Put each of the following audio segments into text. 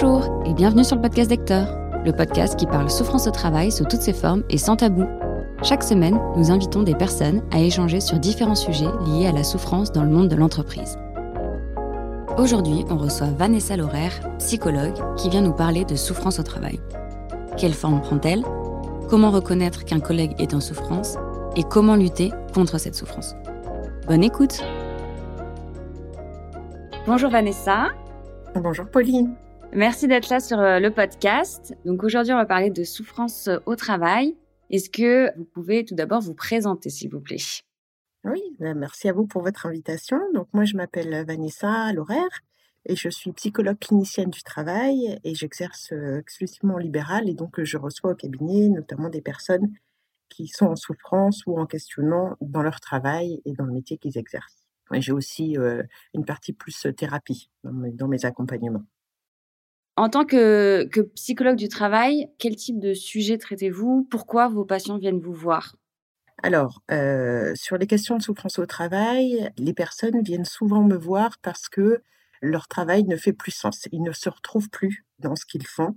Bonjour et bienvenue sur le podcast d'Hector, le podcast qui parle souffrance au travail sous toutes ses formes et sans tabou. Chaque semaine, nous invitons des personnes à échanger sur différents sujets liés à la souffrance dans le monde de l'entreprise. Aujourd'hui, on reçoit Vanessa Laurer, psychologue, qui vient nous parler de souffrance au travail. Quelle forme prend-elle? Comment reconnaître qu'un collègue est en souffrance? Et comment lutter contre cette souffrance? Bonne écoute Bonjour Vanessa. Bonjour Pauline. Merci d'être là sur euh, le podcast. Donc aujourd'hui, on va parler de souffrance au travail. Est-ce que vous pouvez tout d'abord vous présenter, s'il vous plaît? Oui, ben, merci à vous pour votre invitation. Donc moi, je m'appelle Vanessa Laurer et je suis psychologue clinicienne du travail et j'exerce euh, exclusivement en libéral et donc je reçois au cabinet notamment des personnes qui sont en souffrance ou en questionnement dans leur travail et dans le métier qu'ils exercent. J'ai aussi euh, une partie plus thérapie dans mes accompagnements. En tant que, psychologue du travail, quel type de sujet traitez-vous? Pourquoi vos patients viennent vous voir? Alors, euh, sur les questions de souffrance au travail, les personnes viennent souvent me voir parce que leur travail ne fait plus sens. Ils ne se retrouvent plus dans ce qu'ils font.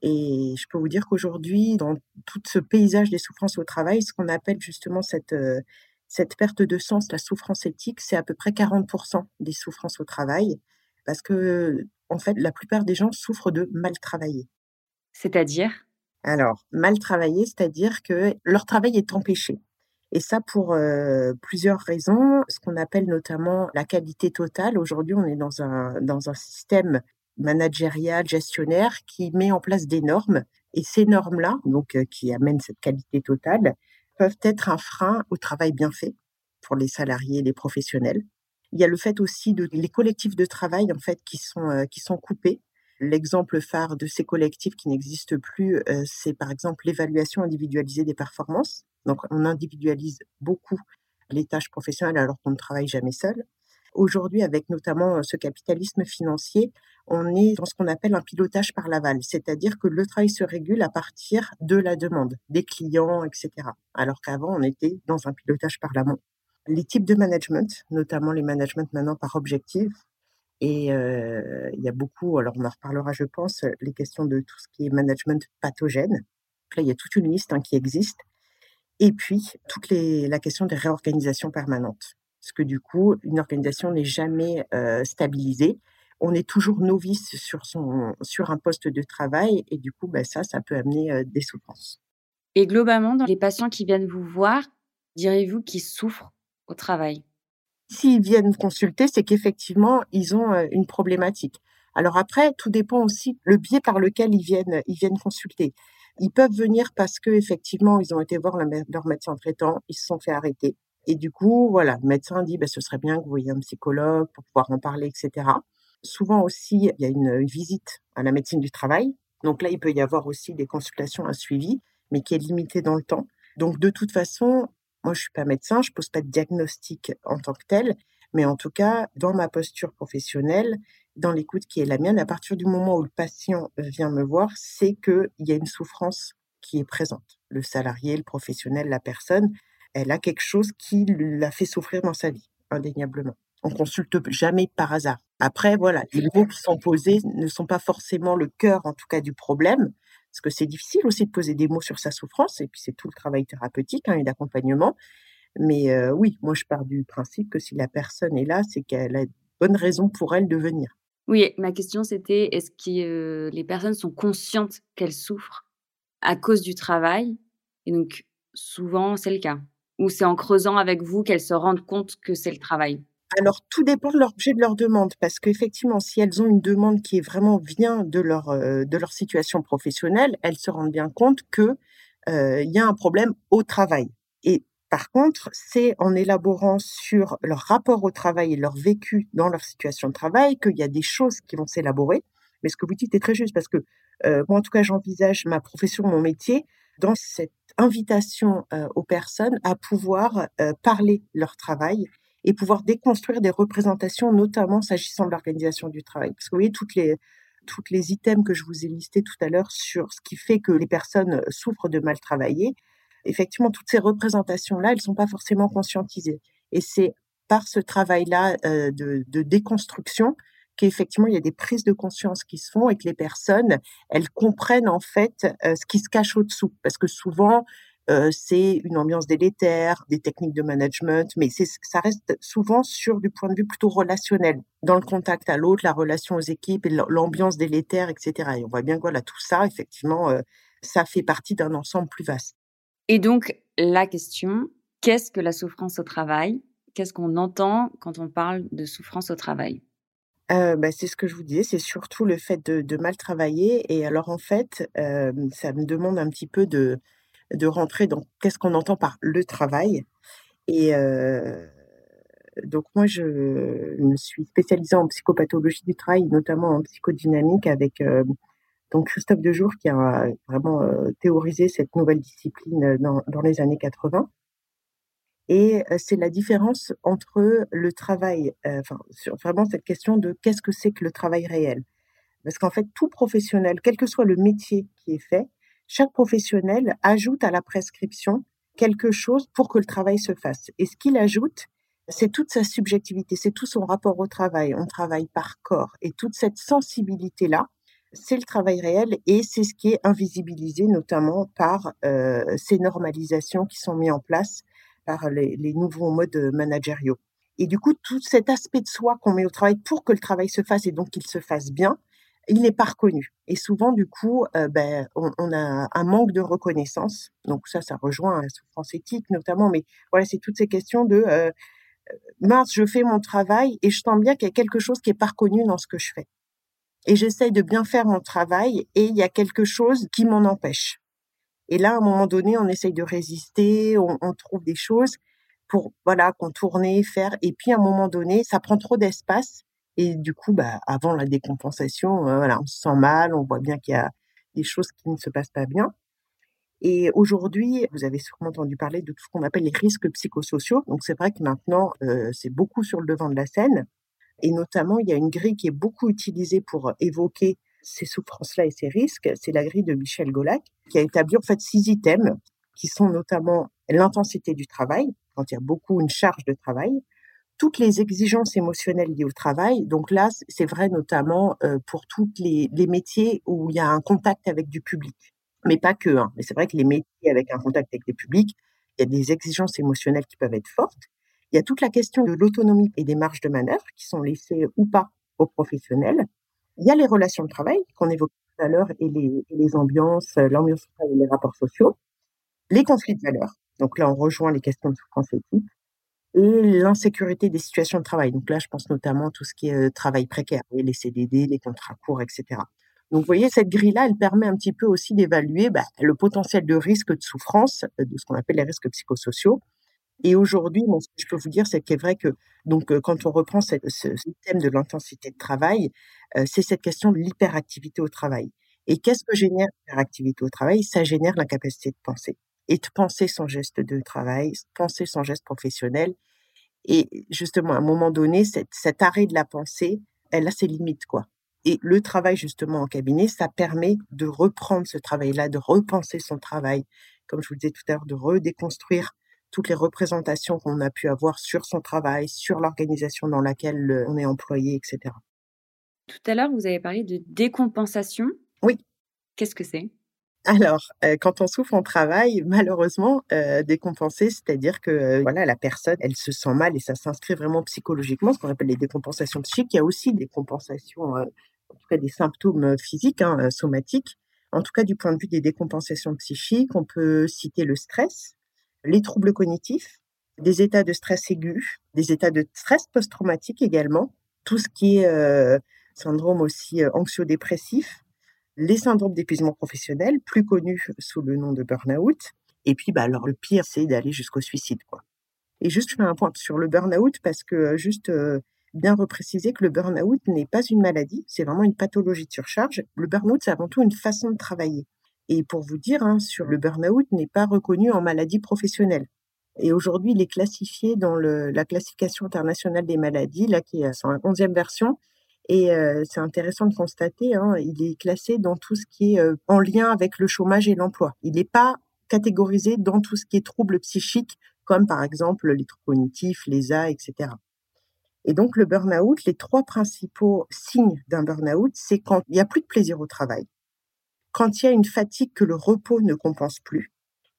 Et je peux vous dire qu'aujourd'hui, dans tout ce paysage des souffrances au travail, ce qu'on appelle justement cette, euh, cette perte de sens, la souffrance éthique, c'est à peu près 40% des souffrances au travail. Parce que en fait, la plupart des gens souffrent de mal travailler. C'est-à-dire? Alors, mal travailler, c'est-à-dire que leur travail est empêché. Et ça pour euh, plusieurs raisons, ce qu'on appelle notamment la qualité totale. Aujourd'hui, on est dans un, dans un système managérial, gestionnaire, qui met en place des normes. Et ces normes-là, donc euh, qui amènent cette qualité totale, peuvent être un frein au travail bien fait pour les salariés et les professionnels. Il y a le fait aussi de les collectifs de travail en fait qui sont euh, qui sont coupés. L'exemple phare de ces collectifs qui n'existent plus, euh, c'est par exemple l'évaluation individualisée des performances. Donc on individualise beaucoup les tâches professionnelles alors qu'on ne travaille jamais seul. Aujourd'hui, avec notamment euh, ce capitalisme financier, on est dans ce qu'on appelle un pilotage par l'aval, c'est-à-dire que le travail se régule à partir de la demande des clients, etc. Alors qu'avant, on était dans un pilotage par l'amont les types de management, notamment les managements maintenant par objectif. Et euh, il y a beaucoup, alors on en reparlera, je pense, les questions de tout ce qui est management pathogène. Là, il y a toute une liste hein, qui existe. Et puis, toute la question des réorganisations permanentes. Parce que du coup, une organisation n'est jamais euh, stabilisée. On est toujours novice sur un poste de travail. Et du coup, bah, ça, ça peut amener euh, des souffrances. Et globalement, dans les patients qui viennent vous voir, direz-vous qu'ils souffrent? Au travail S'ils viennent consulter, c'est qu'effectivement, ils ont une problématique. Alors après, tout dépend aussi le biais par lequel ils viennent, ils viennent consulter. Ils peuvent venir parce que effectivement, ils ont été voir leur médecin traitant, ils se sont fait arrêter. Et du coup, voilà, le médecin dit, bah, ce serait bien que vous voyiez un psychologue pour pouvoir en parler, etc. Souvent aussi, il y a une visite à la médecine du travail. Donc là, il peut y avoir aussi des consultations, un suivi, mais qui est limité dans le temps. Donc de toute façon, moi, je suis pas médecin, je pose pas de diagnostic en tant que tel, mais en tout cas, dans ma posture professionnelle, dans l'écoute qui est la mienne, à partir du moment où le patient vient me voir, c'est qu'il y a une souffrance qui est présente. Le salarié, le professionnel, la personne, elle a quelque chose qui l'a fait souffrir dans sa vie, indéniablement. On consulte jamais par hasard. Après, voilà, les mots qui sont posés ne sont pas forcément le cœur, en tout cas, du problème, parce que c'est difficile aussi de poser des mots sur sa souffrance, et puis c'est tout le travail thérapeutique hein, et d'accompagnement. Mais euh, oui, moi je pars du principe que si la personne est là, c'est qu'elle a une bonne raison pour elle de venir. Oui, ma question c'était est-ce que euh, les personnes sont conscientes qu'elles souffrent à cause du travail? Et donc souvent c'est le cas. Ou c'est en creusant avec vous qu'elles se rendent compte que c'est le travail? Alors, tout dépend de l'objet de leur demande, parce qu'effectivement, si elles ont une demande qui est vraiment vient de leur, euh, de leur situation professionnelle, elles se rendent bien compte que euh, y a un problème au travail. Et par contre, c'est en élaborant sur leur rapport au travail et leur vécu dans leur situation de travail qu'il y a des choses qui vont s'élaborer. Mais ce que vous dites est très juste, parce que euh, moi, en tout cas, j'envisage ma profession, mon métier, dans cette invitation aux personnes à pouvoir parler leur travail et pouvoir déconstruire des représentations, notamment s'agissant de l'organisation du travail. Parce que vous voyez, toutes les, toutes les items que je vous ai listés tout à l'heure sur ce qui fait que les personnes souffrent de mal travailler, effectivement, toutes ces représentations-là, elles sont pas forcément conscientisées. Et c'est par ce travail-là euh, de, de, déconstruction qu'effectivement il y a des prises de conscience qui se font et que les personnes elles comprennent en fait euh, ce qui se cache au-dessous parce que souvent euh, c'est une ambiance délétère, des techniques de management, mais ça reste souvent sur du point de vue plutôt relationnel, dans le contact à l'autre, la relation aux équipes l'ambiance délétère, etc. Et on voit bien que voilà, tout ça, effectivement, euh, ça fait partie d'un ensemble plus vaste. Et donc, la question, qu'est-ce que la souffrance au travail? Qu'est-ce qu'on entend quand on parle de souffrance au travail? Euh, bah, c'est ce que je vous disais, c'est surtout le fait de, mal travailler. Et alors, en fait, ça me demande un petit peu de, de rentrer dans qu'est-ce qu'on entend par le travail. Et donc moi, je me suis spécialisée en psychopathologie du travail, notamment en psychodynamique, avec donc Christophe Dejour qui a vraiment théorisé cette nouvelle discipline dans, dans les années 80. Et c'est la différence entre le travail, enfin sur vraiment cette question de qu'est-ce que c'est que le travail réel? Parce qu'en fait, tout professionnel, quel que soit le métier qui est fait, chaque professionnel ajoute à la prescription quelque chose pour que le travail se fasse. Et ce qu'il ajoute, c'est toute sa subjectivité, c'est tout son rapport au travail. On travaille par corps. Et toute cette sensibilité-là, c'est le travail réel et c'est ce qui est invisibilisé notamment par euh, ces normalisations qui sont mises en place par les, les nouveaux modes managériaux. Et du coup, tout cet aspect de soi qu'on met au travail pour que le travail se fasse et donc qu'il se fasse bien, il n'est pas reconnu. Et souvent, du coup, euh, ben, on, a un manque de reconnaissance. Donc ça, ça rejoint la souffrance éthique notamment. Mais voilà, c'est toutes ces questions de euh, euh, mince, je fais mon travail et je sens bien qu'il y a quelque chose qui est pas reconnu dans ce que je fais. Et j'essaye de bien faire mon travail et il y a quelque chose qui m'en empêche. Et là, à un moment donné, on essaye de résister, on, on trouve des choses pour voilà contourner, faire. Et puis à un moment donné, ça prend trop d'espace et du coup, bah, avant la décompensation, voilà, on se sent mal, on voit bien qu'il y a des choses qui ne se passent pas bien. Et aujourd'hui, vous avez sûrement entendu parler de tout ce qu'on appelle les risques psychosociaux. Donc c'est vrai que maintenant, c'est beaucoup sur le devant de la scène. Et notamment, il y a une grille qui est beaucoup utilisée pour évoquer ces souffrances-là et ces risques. C'est la grille de Michel Golac, qui a établi en fait six items, qui sont notamment l'intensité du travail, quand il y a beaucoup une charge de travail, toutes les exigences émotionnelles liées au travail. Donc là, c'est vrai notamment euh, pour tous les, métiers où il y a un contact avec du public, mais pas que. Hein. Mais c'est vrai que les métiers avec un contact avec le public, il y a des exigences émotionnelles qui peuvent être fortes. Il y a toute la question de l'autonomie et des marges de manœuvre qui sont laissées ou pas aux professionnels. Il y a les relations de travail qu'on évoquait tout à l'heure et les, ambiances, l'ambiance et les rapports sociaux. Les conflits de valeurs. Donc là, on rejoint les questions de souffrance éthique l'insécurité des situations de travail. Donc là, je pense notamment à tout ce qui est euh, travail précaire, les CDD, les contrats courts, etc. Donc, vous voyez, cette grille-là, elle permet un petit peu aussi d'évaluer bah, le potentiel de risque de souffrance, euh, de ce qu'on appelle les risques psychosociaux. Et aujourd'hui, ce que je peux vous dire, c'est qu'il est vrai que donc euh, quand on reprend ce, thème de l'intensité de travail, c'est cette question de l'hyperactivité au travail. Et qu'est-ce que génère l'hyperactivité au travail? Ça génère l'incapacité de penser et de penser son geste de travail, penser son geste professionnel. Et justement, à un moment donné, cet arrêt de la pensée, elle a ses limites, quoi. Et le travail, justement, en cabinet, ça permet de reprendre ce travail-là, de repenser son travail, comme je vous disais tout à l'heure, de redéconstruire toutes les représentations qu'on a pu avoir sur son travail, sur l'organisation dans laquelle on est employé, etc. Tout à l'heure, vous avez parlé de décompensation. Oui. Qu'est-ce que c'est? Alors, euh, quand on souffre en travail, malheureusement, euh, décompensé, c'est-à-dire que euh, voilà, la personne, elle se sent mal et ça s'inscrit vraiment psychologiquement, ce qu'on appelle les décompensations psychiques. Il y a aussi des compensations, en tout cas des symptômes physiques, hein, somatiques. En tout cas, du point de vue des décompensations psychiques, on peut citer le stress, les troubles cognitifs, des états de stress aigu, des états de stress post-traumatique également, tout ce qui est syndrome aussi anxio-dépressif, les syndromes d'épuisement professionnel, plus connus sous le nom de burn-out. Et puis, bah, alors, le pire, c'est d'aller jusqu'au suicide, quoi. Et juste, je fais un point sur le burn-out parce que, euh, juste, euh, bien repréciser que le burn-out n'est pas une maladie, c'est vraiment une pathologie de surcharge. Le burn-out, c'est avant tout une façon de travailler. Et pour vous dire, hein, sur le burn-out n'est pas reconnu en maladie professionnelle. Et aujourd'hui, il est classifié dans la classification internationale des maladies, là, qui est à son 11e version, et c'est intéressant de constater, hein, il est classé dans tout ce qui est en lien avec le chômage et l'emploi. Il n'est pas catégorisé dans tout ce qui est troubles psychiques, comme par exemple les troubles cognitifs, les A, etc. Et donc le burn-out, les trois principaux signes d'un burn-out, c'est quand il n'y a plus de plaisir au travail, quand il y a une fatigue que le repos ne compense plus,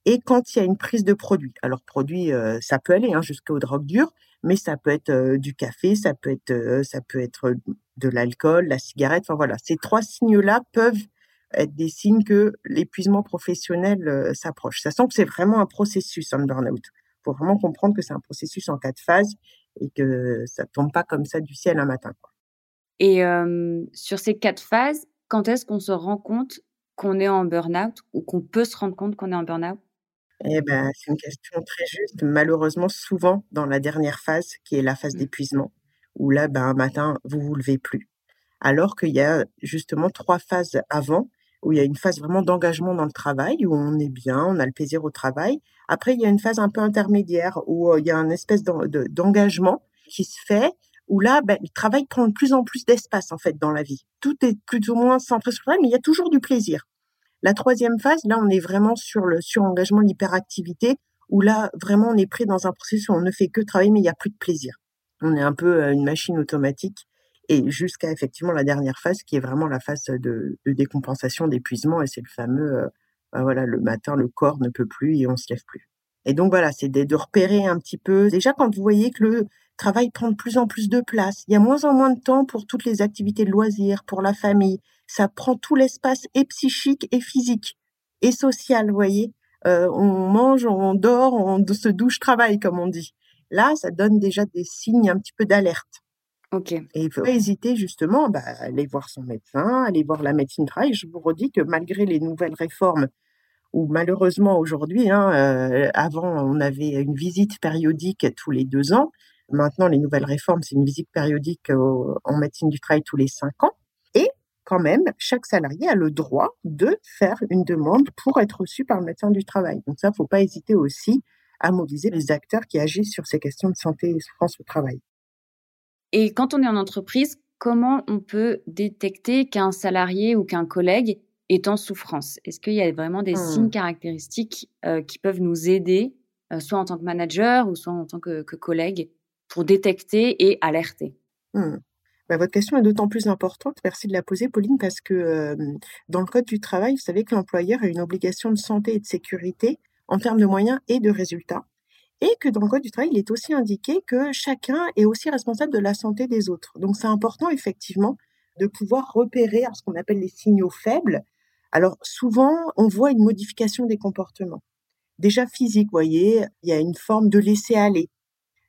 et quand il y a une prise de produit. Alors produit, euh, ça peut aller hein, jusqu'aux drogues dures, mais ça peut être euh, du café, ça peut être, euh, ça peut être de l'alcool, la cigarette. Enfin voilà, ces trois signes-là peuvent être des signes que l'épuisement professionnel s'approche. Ça sent que c'est vraiment un processus, un burn-out. Il faut vraiment comprendre que c'est un processus en quatre phases et que ça tombe pas comme ça du ciel un matin. Et sur ces quatre phases, quand est-ce qu'on se rend compte qu'on est en burn-out ou qu'on peut se rendre compte qu'on est en burn-out? Eh ben, c'est une question très juste. Malheureusement, souvent dans la dernière phase, qui est la phase mmh. d'épuisement, où là, ben, un matin, vous vous levez plus. Alors qu'il y a justement trois phases avant, où il y a une phase vraiment d'engagement dans le travail, où on est bien, on a le plaisir au travail. Après, il y a une phase un peu intermédiaire, où il y a une espèce d'engagement qui se fait, où là, ben, le travail prend de plus en plus d'espace, en fait, dans la vie. Tout est plus ou moins centré sur le travail, mais il y a toujours du plaisir. La troisième phase, là, on est vraiment sur le surengagement, l'hyperactivité, où là, vraiment, on est pris dans un processus où on ne fait que travailler, mais il n'y a plus de plaisir. On est un peu euh, une machine automatique et jusqu'à effectivement la dernière phase qui est vraiment la phase de, décompensation, d'épuisement et c'est le fameux, euh, bah voilà, le matin, le corps ne peut plus et on se lève plus. Et donc voilà, c'est de repérer un petit peu. Déjà, quand vous voyez que le travail prend de plus en plus de place, il y a moins en moins de temps pour toutes les activités de loisirs, pour la famille, ça prend tout l'espace et psychique et physique et social, vous voyez. Euh, on mange, on dort, on se douche, travaille, comme on dit. Là, ça donne déjà des signes un petit peu d'alerte. Ok. Et il faut pas hésiter justement, bah, aller voir son médecin, aller voir la médecine travail. Je vous redis que malgré les nouvelles réformes, ou malheureusement aujourd'hui, hein, euh, avant on avait une visite périodique tous les deux ans. Maintenant, les nouvelles réformes, c'est une visite périodique en médecine du travail tous les cinq ans quand même, chaque salarié a le droit de faire une demande pour être reçu par le médecin du travail. Donc ça, faut pas hésiter aussi à mobiliser les acteurs qui agissent sur ces questions de santé et souffrance au travail. Et quand on est en entreprise, comment on peut détecter qu'un salarié ou qu'un collègue est en souffrance? Est-ce qu'il y a vraiment des mmh. signes caractéristiques euh, qui peuvent nous aider, euh, soit en tant que manager ou soit en tant que, collègue, pour détecter et alerter mmh. Bah, votre question est d'autant plus importante, merci de la poser Pauline, parce que dans le Code du travail, vous savez que l'employeur a une obligation de santé et de sécurité en termes de moyens et de résultats. Et que dans le Code du travail, il est aussi indiqué que chacun est aussi responsable de la santé des autres. Donc c'est important effectivement de pouvoir repérer ce qu'on appelle les signaux faibles. Alors souvent, on voit une modification des comportements. Déjà physique, vous voyez, il y a une forme de laisser aller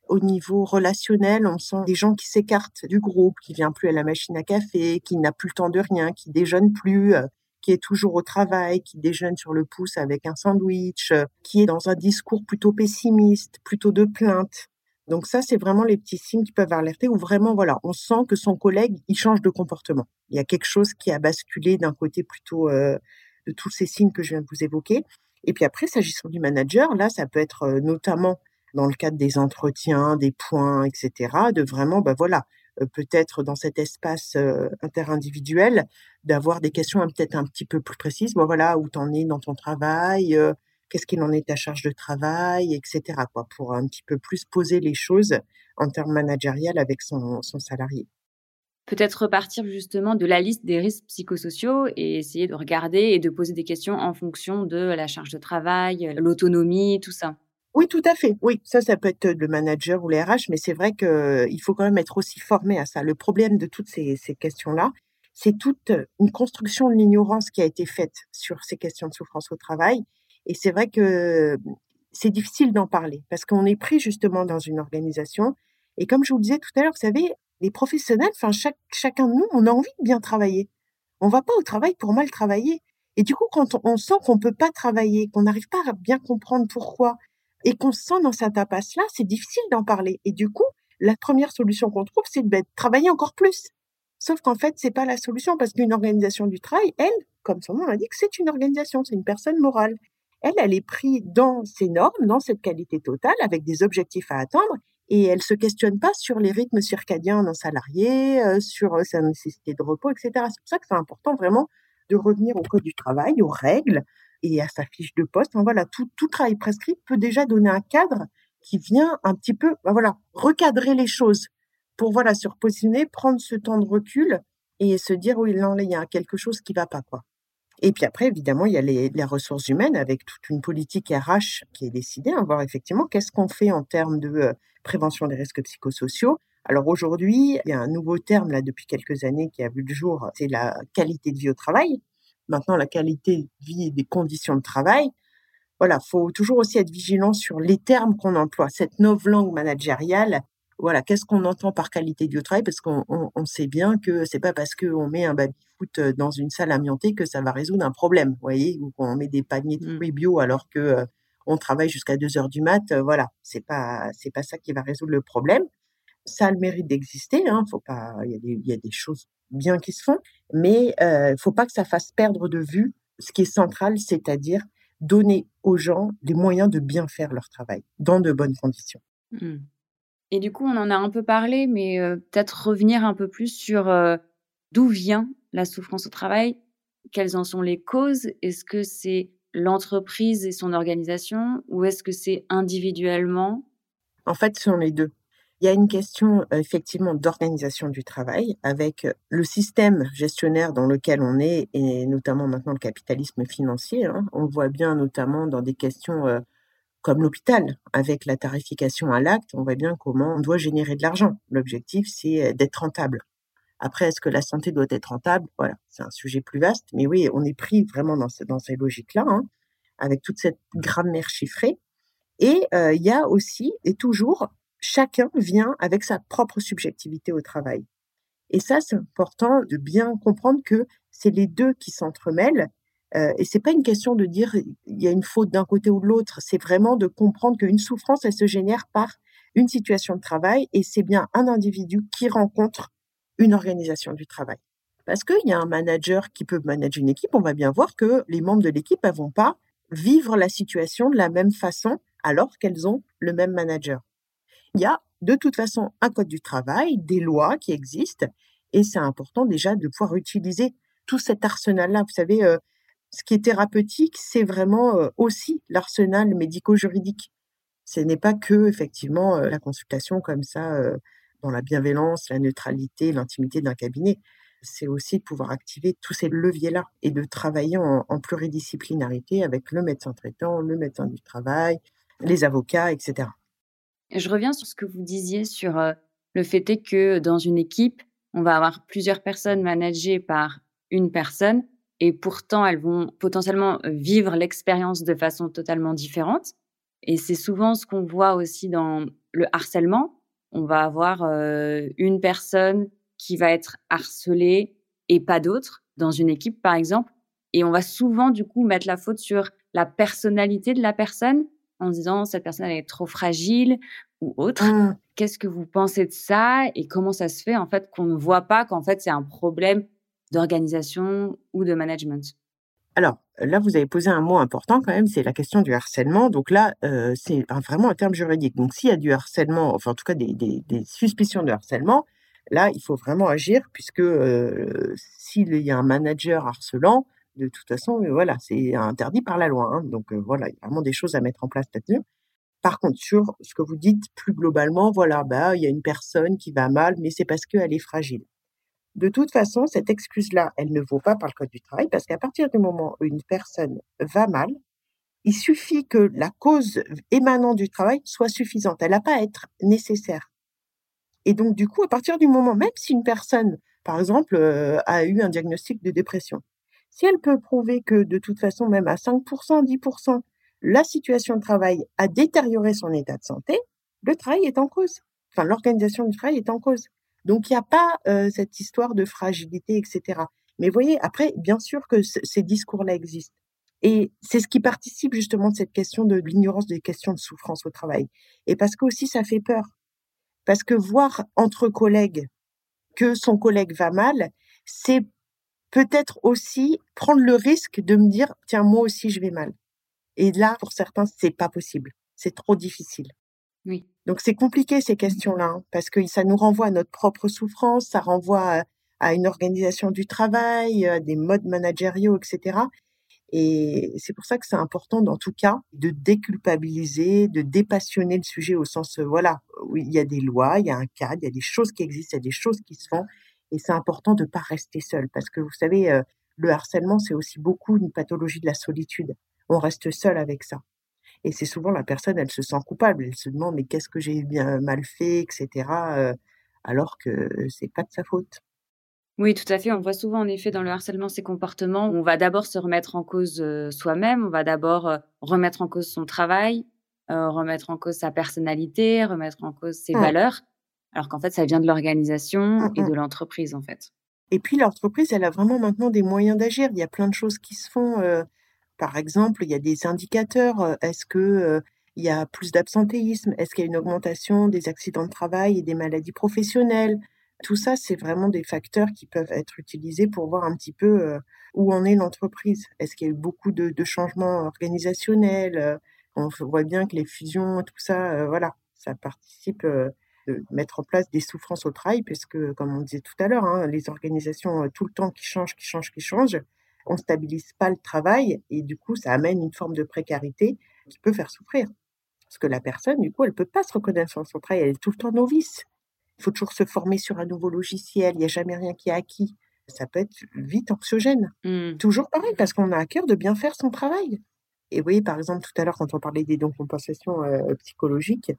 au niveau relationnel, on sent des gens qui s'écartent du groupe, qui vient plus à la machine à café, qui n'a plus le temps de rien, qui déjeune plus, euh, qui est toujours au travail, qui déjeune sur le pouce avec un sandwich, euh, qui est dans un discours plutôt pessimiste, plutôt de plainte. Donc ça, c'est vraiment les petits signes qui peuvent alerter où vraiment, voilà, on sent que son collègue, il change de comportement. Il y a quelque chose qui a basculé d'un côté plutôt euh, de tous ces signes que je viens de vous évoquer. Et puis après, s'agissant du manager, là, ça peut être notamment dans le cadre des entretiens, des points, etc., de vraiment, ben voilà, euh, peut-être dans cet espace euh, interindividuel, d'avoir des questions peut-être un petit peu plus précises. Voilà, où t'en es dans ton travail, euh, qu'est-ce qu'il en est ta charge de travail, etc., pour un petit peu plus poser les choses en termes managériels avec son salarié. Peut-être repartir justement de la liste des risques psychosociaux et essayer de regarder et de poser des questions en fonction de la charge de travail, l'autonomie, tout ça. Oui, tout à fait. Oui, ça, ça peut être le manager ou les RH, mais c'est vrai qu'il faut quand même être aussi formé à ça. Le problème de toutes ces, questions-là, c'est toute une construction de l'ignorance qui a été faite sur ces questions de souffrance au travail. Et c'est vrai que c'est difficile d'en parler parce qu'on est pris justement dans une organisation. Et comme je vous le disais tout à l'heure, vous savez, les professionnels, enfin, chacun de nous, on a envie de bien travailler. On va pas au travail pour mal travailler. Et du coup, quand on, on sent qu'on peut pas travailler, qu'on n'arrive pas à bien comprendre pourquoi, et qu'on se sent dans cette impasse-là, c'est difficile d'en parler. Et du coup, la première solution qu'on trouve, c'est de ben, travailler encore plus. Sauf qu'en fait, c'est pas la solution parce qu'une organisation du travail, elle, comme son nom l'indique, c'est une organisation, c'est une personne morale. Elle, elle est prise dans ses normes, dans cette qualité totale, avec des objectifs à atteindre, et elle se questionne pas sur les rythmes circadiens d'un salarié, euh, sur euh, sa nécessité de repos, etc. C'est pour ça que c'est important vraiment de revenir au code du travail, aux règles, et à sa fiche de poste. voilà, tout, tout travail prescrit peut déjà donner un cadre qui vient un petit peu, ben voilà, recadrer les choses pour voilà se prendre ce temps de recul et se dire oui là il y a quelque chose qui va pas quoi. Et puis après évidemment il y a les, ressources humaines avec toute une politique RH qui est décidée, à voir effectivement qu'est-ce qu'on fait en termes de euh, prévention des risques psychosociaux. Alors aujourd'hui il y a un nouveau terme là depuis quelques années qui a vu le jour, c'est la qualité de vie au travail. Maintenant la qualité de vie et des conditions de travail. Voilà, faut toujours aussi être vigilant sur les termes qu'on emploie. Cette nouvelle langue managériale, voilà, qu'est-ce qu'on entend par qualité du travail? Parce qu'on on, sait bien que c'est pas parce qu'on met un baby-foot euh, dans une salle amiantée que ça va résoudre un problème, vous voyez, ou qu'on met des paniers de mmh. fruits bio alors que euh, on travaille jusqu'à 2 heures du mat. Euh, voilà, c'est pas c'est pas ça qui va résoudre le problème. Ça a le mérite d'exister. Hein, faut pas, il y, a des, il y a des choses bien qui se font, mais euh, faut pas que ça fasse perdre de vue ce qui est central, c'est-à-dire donner aux gens les moyens de bien faire leur travail dans de bonnes conditions. Mmh. Et du coup, on en a un peu parlé, mais euh, peut-être revenir un peu plus sur euh, d'où vient la souffrance au travail, quelles en sont les causes, est-ce que c'est l'entreprise et son organisation? Ou est-ce que c'est individuellement? En fait, ce sont les deux. Il y a une question effectivement d'organisation du travail avec le système gestionnaire dans lequel on est et notamment maintenant le capitalisme financier. Hein. On voit bien notamment dans des questions comme l'hôpital, avec la tarification à l'acte, on voit bien comment on doit générer de l'argent. L'objectif, c'est d'être rentable. Après, est-ce que la santé doit être rentable? Voilà, c'est un sujet plus vaste. Mais oui, on est pris vraiment dans, dans ces logiques-là, hein, avec toute cette grammaire chiffrée. Et il y a aussi, et toujours, chacun vient avec sa propre subjectivité au travail. Et ça, c'est important de bien comprendre que c'est les deux qui s'entremêlent euh, et c'est pas une question de dire il y a une faute d'un côté ou de l'autre. C'est vraiment de comprendre qu'une souffrance, elle se génère par une situation de travail et c'est bien un individu qui rencontre une organisation du travail. Parce qu'il y a un manager qui peut manager une équipe, on va bien voir que les membres de l'équipe ne vont pas vivre la situation de la même façon alors qu'elles ont le même manager. Il y a de toute façon un code du travail, des lois qui existent, et c'est important déjà de pouvoir utiliser tout cet arsenal-là. Vous savez, euh, ce qui est thérapeutique, c'est vraiment euh, aussi l'arsenal médico-juridique. Ce n'est pas que effectivement euh, la consultation comme ça dans la bienveillance, la neutralité, l'intimité d'un cabinet. C'est aussi de pouvoir activer tous ces leviers-là et de travailler en, pluridisciplinarité avec le médecin traitant, le médecin du travail, les avocats, etc. Je reviens sur ce que vous disiez sur le fait est que dans une équipe, on va avoir plusieurs personnes managées par une personne et pourtant elles vont potentiellement euh, vivre l'expérience de façon totalement différente. Et c'est souvent ce qu'on voit aussi dans le harcèlement. On va avoir euh, une personne qui va être harcelée et pas d'autres dans une équipe, par exemple. Et on va souvent, du coup, mettre la faute sur la personnalité de la personne en disant cette personne elle est trop fragile ou autre. Mmh. Qu'est-ce que vous pensez de ça et comment ça se fait en fait qu'on ne voit pas qu'en fait c'est un problème d'organisation ou de management? Alors, là, vous avez posé un mot important quand même, c'est la question du harcèlement. Donc là, euh, c'est vraiment un terme juridique. Donc s'il y a du harcèlement, enfin en tout cas des, suspicions de harcèlement, là, il faut vraiment agir puisque euh, s'il y a un manager harcelant, de toute façon, euh, voilà, c'est interdit par la loi. Hein. Donc voilà, il y a vraiment des choses à mettre en place là-dessus. Par contre, sur ce que vous dites plus globalement, voilà, bah, il y a une personne qui va mal, mais c'est parce qu'elle est fragile. De toute façon, cette excuse-là, elle ne vaut pas par le Code du travail parce qu'à partir du moment où une personne va mal, il suffit que la cause émanant du travail soit suffisante. Elle n'a pas à être nécessaire. Et donc, du coup, à partir du moment, même si une personne, par exemple, euh, a eu un diagnostic de dépression, si elle peut prouver que de toute façon, même à 5%, 10%, la situation de travail a détérioré son état de santé, le travail est en cause. Enfin, l'organisation du travail est en cause. Donc, il n'y a pas cette histoire de fragilité, etc. Mais voyez, après, bien sûr que ces discours-là existent. Et c'est ce qui participe justement de cette question de l'ignorance des questions de souffrance au travail. Et parce que aussi, ça fait peur. Parce que voir entre collègues que son collègue va mal, c'est peut-être aussi prendre le risque de me dire, tiens, moi aussi, je vais mal. Et là, pour certains, c'est pas possible. C'est trop difficile. Donc c'est compliqué ces questions-là, hein, parce que ça nous renvoie à notre propre souffrance, ça renvoie à, une organisation du travail, à des modes managériaux, etc. Et c'est pour ça que c'est important, en tout cas, de déculpabiliser, de dépassionner le sujet au sens, voilà, il y a des lois, il y a un cadre, il y a des choses qui existent, il y a des choses qui se font. Et c'est important de ne pas rester seul. Parce que vous savez, le harcèlement, c'est aussi beaucoup une pathologie de la solitude. On reste seul avec ça. Et c'est souvent la personne, elle se sent coupable. Elle se demande, mais qu'est-ce que j'ai bien mal fait, etc. alors que c'est pas de sa faute. Oui, tout à fait. On voit souvent, en effet, dans le harcèlement, ces comportements où on va d'abord se remettre en cause soi-même, on va d'abord remettre en cause son travail, remettre en cause sa personnalité, remettre en cause ses valeurs, alors qu'en fait, ça vient de l'organisation mmh, et de l'entreprise, en fait. Et puis, l'entreprise, elle a vraiment maintenant des moyens d'agir. Il y a plein de choses qui se font. par exemple, il y a des indicateurs. Est-ce que il y a plus d'absentéisme? Est-ce qu'il y a une augmentation des accidents de travail et des maladies professionnelles? Tout ça, c'est vraiment des facteurs qui peuvent être utilisés pour voir un petit peu où en est l'entreprise. Est-ce qu'il y a eu beaucoup de, changements organisationnels On voit bien que les fusions, tout ça, voilà, ça participe de mettre en place des souffrances au travail, puisque, comme on disait tout à l'heure, hein, les organisations tout le temps qui changent, qui changent, qui changent, on stabilise pas le travail et du coup, ça amène une forme de précarité qui peut faire souffrir. Parce que la personne, du coup, elle peut pas se reconnaître sur son travail, elle est tout le temps novice. Il faut toujours se former sur un nouveau logiciel, il n'y a jamais rien qui est acquis. Ça peut être vite anxiogène. Mmh. Toujours pareil, parce qu'on a à cœur de bien faire son travail. Et oui, par exemple, tout à l'heure, quand on parlait des dons compensations euh, psychologiques,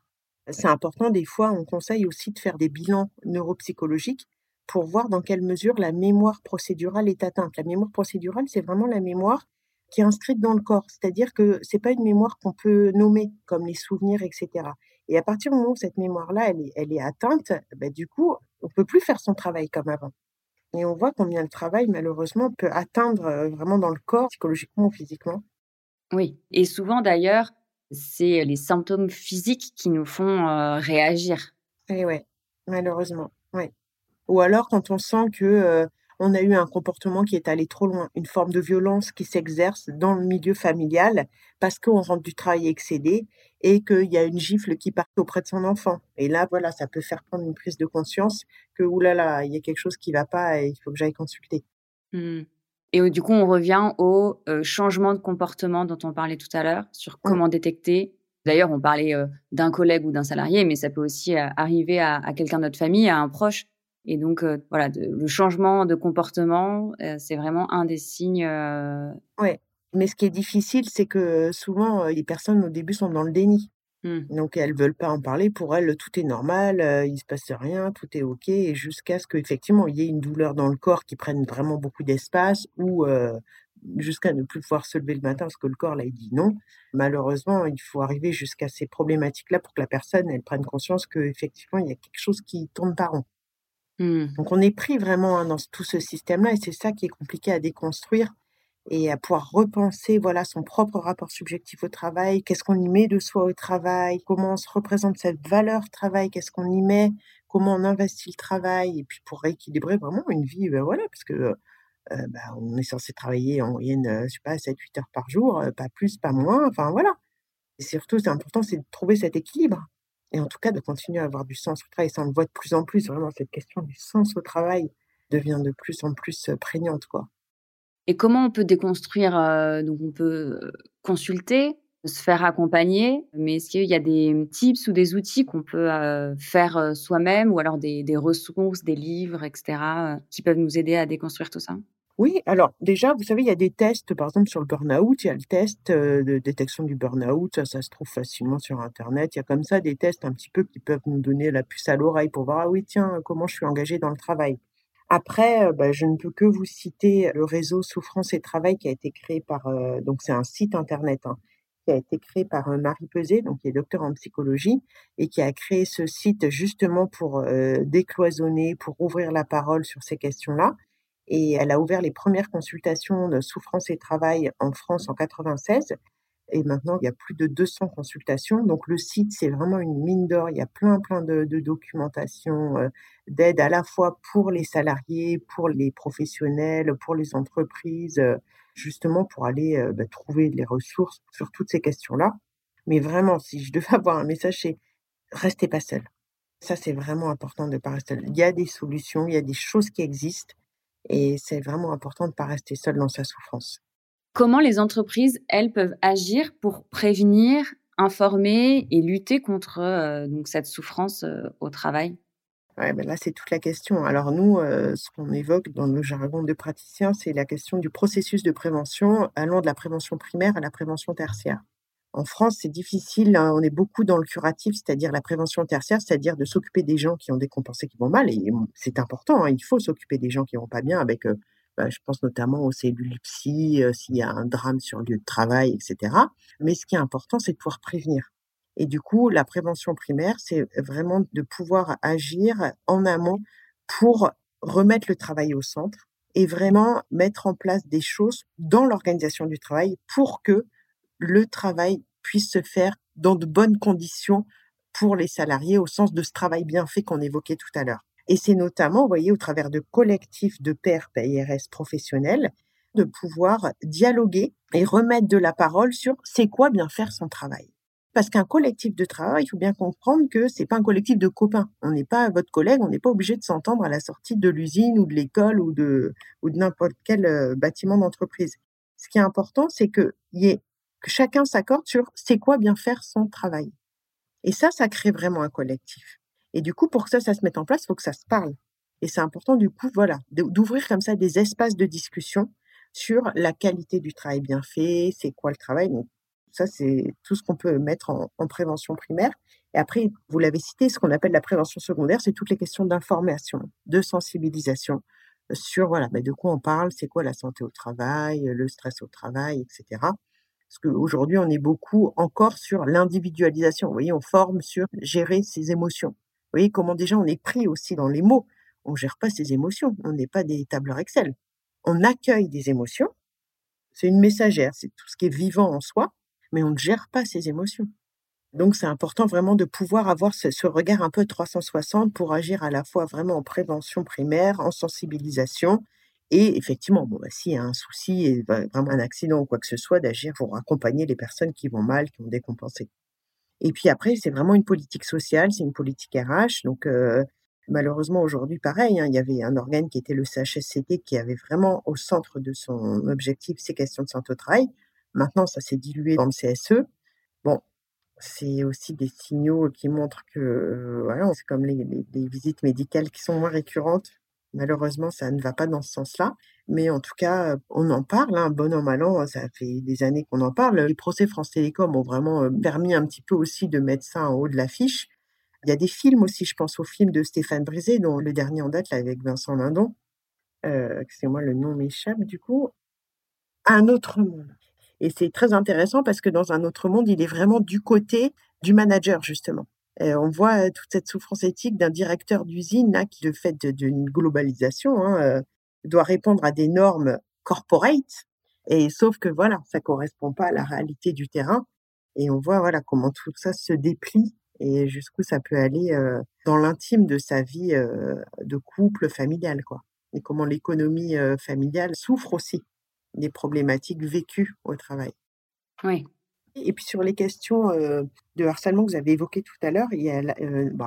c'est important, des fois, on conseille aussi de faire des bilans neuropsychologiques pour voir dans quelle mesure la mémoire procédurale est atteinte. La mémoire procédurale, c'est vraiment la mémoire qui est inscrite dans le corps, c'est-à-dire que c'est pas une mémoire qu'on peut nommer comme les souvenirs, etc. Et à partir du moment où cette mémoire-là, elle est, elle est atteinte, bah, du coup, on peut plus faire son travail comme avant. Et on voit combien le travail, malheureusement, peut atteindre euh, vraiment dans le corps, psychologiquement ou physiquement. Oui, et souvent d'ailleurs, c'est les symptômes physiques qui nous font euh, réagir. Et ouais, malheureusement, ouais. Ou alors quand on sent que euh, on a eu un comportement qui est allé trop loin, une forme de violence qui s'exerce dans le milieu familial parce qu'on rentre du travail excédé et qu'il y a une gifle qui part auprès de son enfant. Et là, voilà, ça peut faire prendre une prise de conscience que, oulala, il y a quelque chose qui ne va pas et il faut que j'aille consulter. Mmh. Et du coup, on revient au euh, changement de comportement dont on parlait tout à l'heure, sur comment détecter. D'ailleurs, on parlait euh, d'un collègue ou d'un salarié, mais ça peut aussi euh, arriver à, à quelqu'un de notre famille, à un proche et donc, euh, voilà, le changement de comportement, euh, c'est vraiment un des signes. Euh, ouais. Mais ce qui est difficile, c'est que souvent, les personnes au début sont dans le déni. Mmh. Donc, elles veulent pas en parler. Pour elles, tout est normal, il se passe rien, tout est OK. Et jusqu'à ce qu'effectivement, il y ait une douleur dans le corps qui prenne vraiment beaucoup d'espace ou jusqu'à ne plus pouvoir se lever le matin parce que le corps, là, il dit non. Malheureusement, il faut arriver jusqu'à ces problématiques-là pour que la personne, elle prenne conscience qu'effectivement, il y a quelque chose qui tourne pas rond. Mmh. Donc on est pris vraiment hein, dans tout ce système-là et c'est ça qui est compliqué à déconstruire et à pouvoir repenser voilà son propre rapport subjectif au travail, qu'est-ce qu'on y met de soi au travail, comment on se représente cette valeur travail, qu'est-ce qu'on y met, comment on investit le travail et puis pour rééquilibrer vraiment une vie ben voilà parce que euh, bah, on est censé travailler en moyenne euh, je sais pas 7 8 heures par jour, euh, pas plus, pas moins, enfin voilà. Et surtout c'est important c'est de trouver cet équilibre et en tout cas de continuer à avoir du sens au travail. Ça, on le voit de plus en plus, vraiment, cette question du sens au travail devient de plus en plus prégnante. Quoi. Et comment on peut déconstruire Donc, on peut consulter, se faire accompagner, mais est-ce qu'il y a des tips ou des outils qu'on peut faire soi-même, ou alors des, ressources, des livres, etc., qui peuvent nous aider à déconstruire tout ça? Oui, alors déjà, vous savez, il y a des tests, par exemple sur le burn-out, il y a le test euh, de détection du burn-out, ça, ça se trouve facilement sur Internet. Il y a comme ça des tests un petit peu qui peuvent nous donner la puce à l'oreille pour voir, ah oui, tiens, comment je suis engagée dans le travail. Après, bah, je ne peux que vous citer le réseau Souffrance et Travail qui a été créé par, donc c'est un site Internet, hein, qui a été créé par Marie Peset, donc qui est docteur en psychologie, et qui a créé ce site justement pour décloisonner, pour ouvrir la parole sur ces questions-là et elle a ouvert les premières consultations de souffrance et travail en France en 96. Et maintenant, il y a plus de 200 consultations. Donc, le site, c'est vraiment une mine d'or. Il y a plein, plein de, documentation, euh, d'aide à la fois pour les salariés, pour les professionnels, pour les entreprises, euh, justement pour aller euh, bah, trouver les ressources sur toutes ces questions-là. Mais vraiment, si je devais avoir un message, c'est restez pas seul. Ça, c'est vraiment important de ne pas rester seul. Il y a des solutions, il y a des choses qui existent. Et c'est vraiment important de ne pas rester seul dans sa souffrance. Comment les entreprises, elles, peuvent agir pour prévenir, informer et lutter contre euh, donc cette souffrance euh, au travail? Ouais, ben là, c'est toute la question. Alors nous, euh, ce qu'on évoque dans nos jargons de praticiens, c'est la question du processus de prévention allant de la prévention primaire à la prévention tertiaire. En France, c'est difficile. Hein, on est beaucoup dans le curatif, c'est-à-dire la prévention tertiaire, c'est-à-dire de s'occuper des gens qui ont décompensé, qui vont mal. Et c'est important, hein, il faut s'occuper des gens qui vont pas bien avec, bah, je pense notamment aux cellules psy, s'il y a un drame sur le lieu de travail, etc. Mais ce qui est important, c'est de pouvoir prévenir. Et du coup, la prévention primaire, c'est vraiment de pouvoir agir en amont pour remettre le travail au centre et vraiment mettre en place des choses dans l'organisation du travail pour que le travail puisse se faire dans de bonnes conditions pour les salariés au sens de ce travail bien fait qu'on évoquait tout à l'heure. Et c'est notamment, vous voyez, au travers de collectifs de pairs PIRS professionnels, de pouvoir dialoguer et remettre de la parole sur c'est quoi bien faire son travail. Parce qu'un collectif de travail, il faut bien comprendre que c'est pas un collectif de copains. On n'est pas votre collègue, on n'est pas obligé de s'entendre à la sortie de l'usine ou de l'école ou de, n'importe quel euh, bâtiment d'entreprise. Ce qui est important, c'est que, que chacun s'accorde sur c'est quoi bien faire son travail. Et ça, ça crée vraiment un collectif. Et du coup, pour que ça, ça se mette en place, il faut que ça se parle. Et c'est important, du coup, voilà, d'ouvrir comme ça des espaces de discussion sur la qualité du travail bien fait, c'est quoi le travail. Ça, c'est tout ce qu'on peut mettre en, prévention primaire. Et après, vous l'avez cité, ce qu'on appelle la prévention secondaire, c'est toutes les questions d'information, de sensibilisation sur voilà, mais de quoi on parle, c'est quoi la santé au travail, le stress au travail, etc. Parce qu'aujourd'hui, on est beaucoup encore sur l'individualisation. Vous voyez, on forme sur gérer ses émotions. Vous voyez comment déjà on est pris aussi dans les mots. On ne gère pas ses émotions. On n'est pas des tableurs Excel. On accueille des émotions. C'est une messagère. C'est tout ce qui est vivant en soi mais on ne gère pas ses émotions. Donc c'est important vraiment de pouvoir avoir ce, regard un peu 360 pour agir à la fois vraiment en prévention primaire, en sensibilisation, et effectivement, bon, bah, s'il y a un souci, et vraiment un accident ou quoi que ce soit, d'agir pour accompagner les personnes qui vont mal, qui ont décompensé. Et puis après, c'est vraiment une politique sociale, c'est une politique RH. Donc malheureusement aujourd'hui, pareil, hein, il y avait un organe qui était le CHSCT qui avait vraiment au centre de son objectif ces questions de santé au travail. Maintenant, ça s'est dilué dans le CSE. Bon, c'est aussi des signaux qui montrent que, voilà, c'est comme les, visites médicales qui sont moins récurrentes. Malheureusement, ça ne va pas dans ce sens-là. Mais en tout cas, on en parle, hein, bon an, mal an, ça fait des années qu'on en parle. Les procès France Télécom ont vraiment permis un petit peu aussi de mettre ça en haut de l'affiche. Il y a des films aussi, je pense au film de Stéphane Brisé, dont le dernier en date, avec Vincent Lindon. Euh, Excusez-moi, le nom m'échappe du coup. Un autre monde. Et c'est très intéressant parce que dans un autre monde, il est vraiment du côté du manager, justement. On voit toute cette souffrance éthique d'un directeur d'usine là, qui, le fait d'une globalisation, hein, doit répondre à des normes corporate. Et sauf que voilà, ça correspond pas à la réalité du terrain. Et on voit voilà comment tout ça se déplie et jusqu'où ça peut aller dans l'intime de sa vie de couple familial, quoi. Et comment l'économie familiale souffre aussi des problématiques vécues au travail. Oui. Et puis sur les questions de harcèlement que vous avez évoquées tout à l'heure,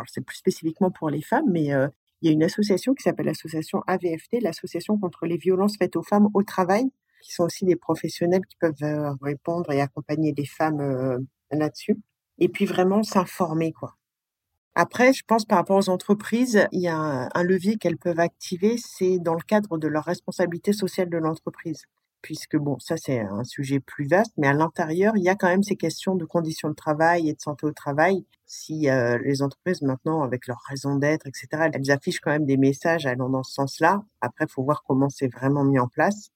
c'est plus spécifiquement pour les femmes, mais il y a une association qui s'appelle l'association AVFT, l'association contre les violences faites aux femmes au travail, qui sont aussi des professionnels qui peuvent répondre et accompagner les femmes là-dessus. Et puis vraiment s'informer, quoi. Après, je pense par rapport aux entreprises, il y a un levier qu'elles peuvent activer, c'est dans le cadre de leur responsabilité sociale de l'entreprise puisque bon, ça c'est un sujet plus vaste, mais à l'intérieur, il y a quand même ces questions de conditions de travail et de santé au travail. Si euh, les entreprises maintenant, avec leur raison d'être, etc., elles affichent quand même des messages allant dans ce sens-là. Après, faut voir comment c'est vraiment mis en place.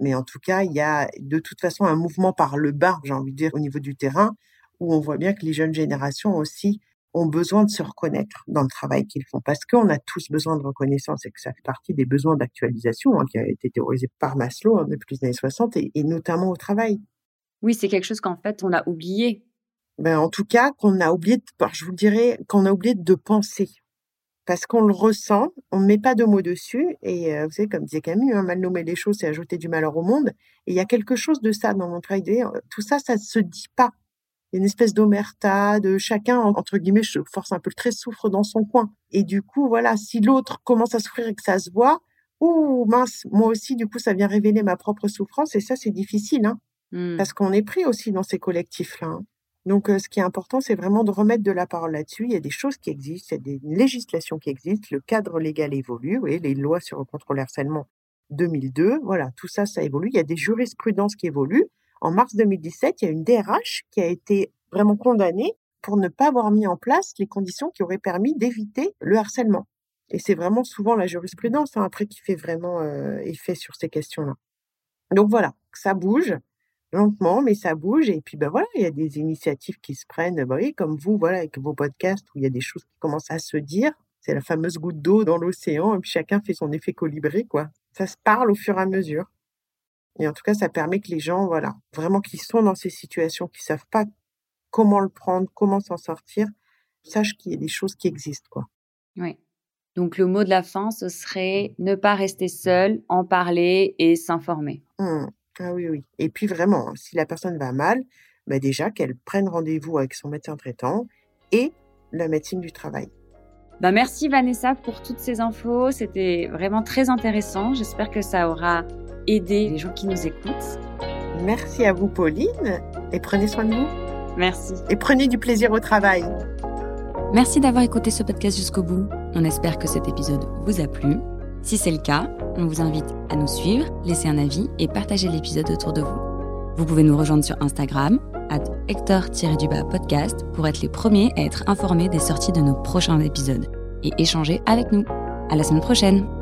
Mais en tout cas, il y a de toute façon un mouvement par le bas, j'ai envie de dire, au niveau du terrain, où on voit bien que les jeunes générations aussi ont besoin de se reconnaître dans le travail qu'ils font, parce qu'on a tous besoin de reconnaissance et que ça fait partie des besoins d'actualisation hein, qui a été théorisé par Maslow hein, depuis les années 60 et, notamment au travail. Oui, c'est quelque chose qu'en fait on a oublié. Ben, en tout cas, qu'on a oublié, de, je vous dirais, qu'on a oublié de penser. Parce qu'on le ressent, on ne met pas de mots dessus. Et euh, vous savez, comme disait Camus, hein, mal nommer les choses, c'est ajouter du malheur au monde. Et il y a quelque chose de ça dans mon travail. Tout ça, ça ne se dit pas une espèce d'omerta, de chacun, entre guillemets, je force un peu le trait, souffre dans son coin. Et du coup, voilà, si l'autre commence à souffrir et que ça se voit, Ouh, mince, moi aussi, du coup, ça vient révéler ma propre souffrance et ça, c'est difficile, hein, Mmh. parce qu'on est pris aussi dans ces collectifs-là. hein. Donc, euh, ce qui est important, c'est vraiment de remettre de la parole là-dessus. Il y a des choses qui existent, il y a des législations qui existent, le cadre légal évolue, oui, les lois sur le contrôle harcèlement 2002, voilà, tout ça, ça évolue. Il y a des jurisprudences qui évoluent. En mars 2017, il y a une DRH qui a été vraiment condamnée pour ne pas avoir mis en place les conditions qui auraient permis d'éviter le harcèlement. Et c'est vraiment souvent la jurisprudence hein, après qui fait vraiment euh, effet sur ces questions-là. Donc voilà, ça bouge lentement, mais ça bouge. Et puis ben voilà, il y a des initiatives qui se prennent, bah oui, comme vous, voilà, avec vos podcasts où il y a des choses qui commencent à se dire. C'est la fameuse goutte d'eau dans l'océan, et puis chacun fait son effet colibri, quoi. Ça se parle au fur et à mesure. Et en tout cas, ça permet que les gens, voilà, vraiment qui sont dans ces situations, qui savent pas comment le prendre, comment s'en sortir, sachent qu'il y a des choses qui existent, quoi. Oui. Donc le mot de la fin, ce serait ne pas rester seul, en parler et s'informer. Mmh. Ah oui, oui. Et puis vraiment, hein, si la personne va mal, bah déjà qu'elle prenne rendez-vous avec son médecin traitant et la médecine du travail. Bah, merci Vanessa pour toutes ces infos. C'était vraiment très intéressant. J'espère que ça aura aidé les gens qui nous écoutent. Merci à vous, Pauline, et prenez soin de vous. Merci. Et prenez du plaisir au travail. Merci d'avoir écouté ce podcast jusqu'au bout. On espère que cet épisode vous a plu. Si c'est le cas, on vous invite à nous suivre, laisser un avis et partager l'épisode autour de vous. Vous pouvez nous rejoindre sur Instagram, at Hector-podcast, pour être les premiers à être informés des sorties de nos prochains épisodes et échanger avec nous. À la semaine prochaine!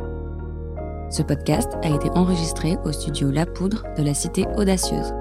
Ce podcast a été enregistré au studio La Poudre de la Cité Audacieuse.